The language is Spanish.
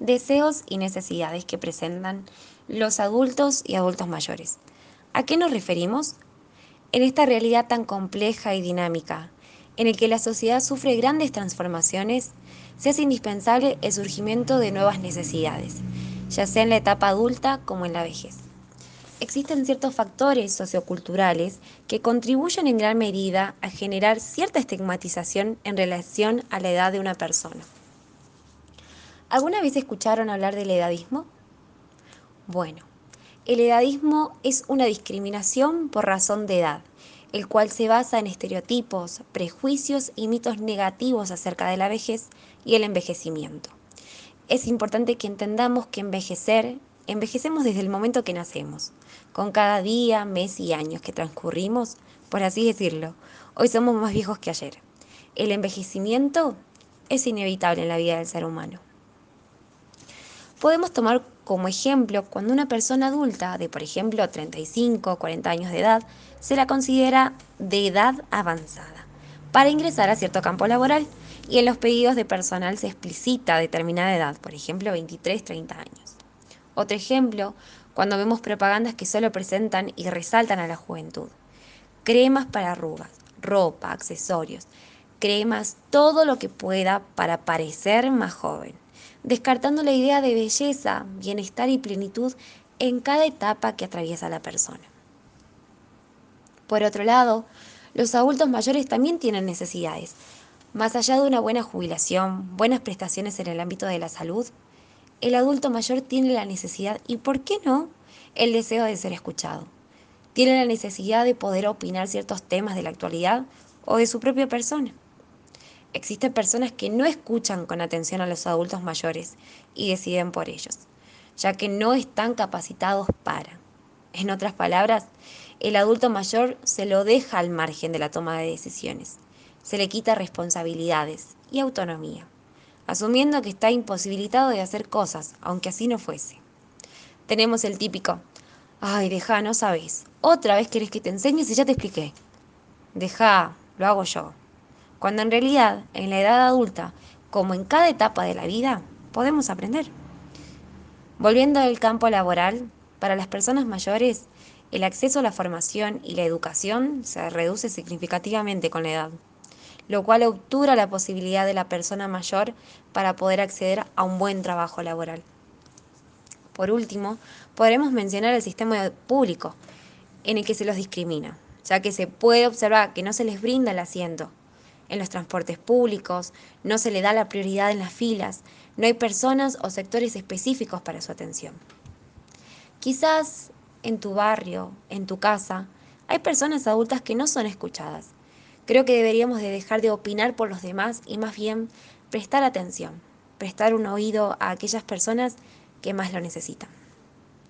deseos y necesidades que presentan los adultos y adultos mayores. ¿A qué nos referimos? En esta realidad tan compleja y dinámica, en el que la sociedad sufre grandes transformaciones, se hace indispensable el surgimiento de nuevas necesidades, ya sea en la etapa adulta como en la vejez. Existen ciertos factores socioculturales que contribuyen en gran medida a generar cierta estigmatización en relación a la edad de una persona. ¿Alguna vez escucharon hablar del edadismo? Bueno, el edadismo es una discriminación por razón de edad, el cual se basa en estereotipos, prejuicios y mitos negativos acerca de la vejez y el envejecimiento. Es importante que entendamos que envejecer, envejecemos desde el momento que nacemos, con cada día, mes y años que transcurrimos, por así decirlo. Hoy somos más viejos que ayer. El envejecimiento es inevitable en la vida del ser humano. Podemos tomar como ejemplo cuando una persona adulta de, por ejemplo, 35 o 40 años de edad se la considera de edad avanzada para ingresar a cierto campo laboral y en los pedidos de personal se explicita determinada edad, por ejemplo, 23, 30 años. Otro ejemplo, cuando vemos propagandas que solo presentan y resaltan a la juventud. Cremas para arrugas, ropa, accesorios, cremas, todo lo que pueda para parecer más joven descartando la idea de belleza, bienestar y plenitud en cada etapa que atraviesa la persona. Por otro lado, los adultos mayores también tienen necesidades. Más allá de una buena jubilación, buenas prestaciones en el ámbito de la salud, el adulto mayor tiene la necesidad, y por qué no, el deseo de ser escuchado. Tiene la necesidad de poder opinar ciertos temas de la actualidad o de su propia persona. Existen personas que no escuchan con atención a los adultos mayores y deciden por ellos, ya que no están capacitados para. En otras palabras, el adulto mayor se lo deja al margen de la toma de decisiones, se le quita responsabilidades y autonomía, asumiendo que está imposibilitado de hacer cosas, aunque así no fuese. Tenemos el típico, ay, deja, no sabes, otra vez querés que te enseñe y ya te expliqué. Deja, lo hago yo cuando en realidad en la edad adulta, como en cada etapa de la vida, podemos aprender. Volviendo al campo laboral, para las personas mayores, el acceso a la formación y la educación se reduce significativamente con la edad, lo cual obtura la posibilidad de la persona mayor para poder acceder a un buen trabajo laboral. Por último, podremos mencionar el sistema público, en el que se los discrimina, ya que se puede observar que no se les brinda el asiento, en los transportes públicos, no se le da la prioridad en las filas, no hay personas o sectores específicos para su atención. Quizás en tu barrio, en tu casa, hay personas adultas que no son escuchadas. Creo que deberíamos de dejar de opinar por los demás y más bien prestar atención, prestar un oído a aquellas personas que más lo necesitan.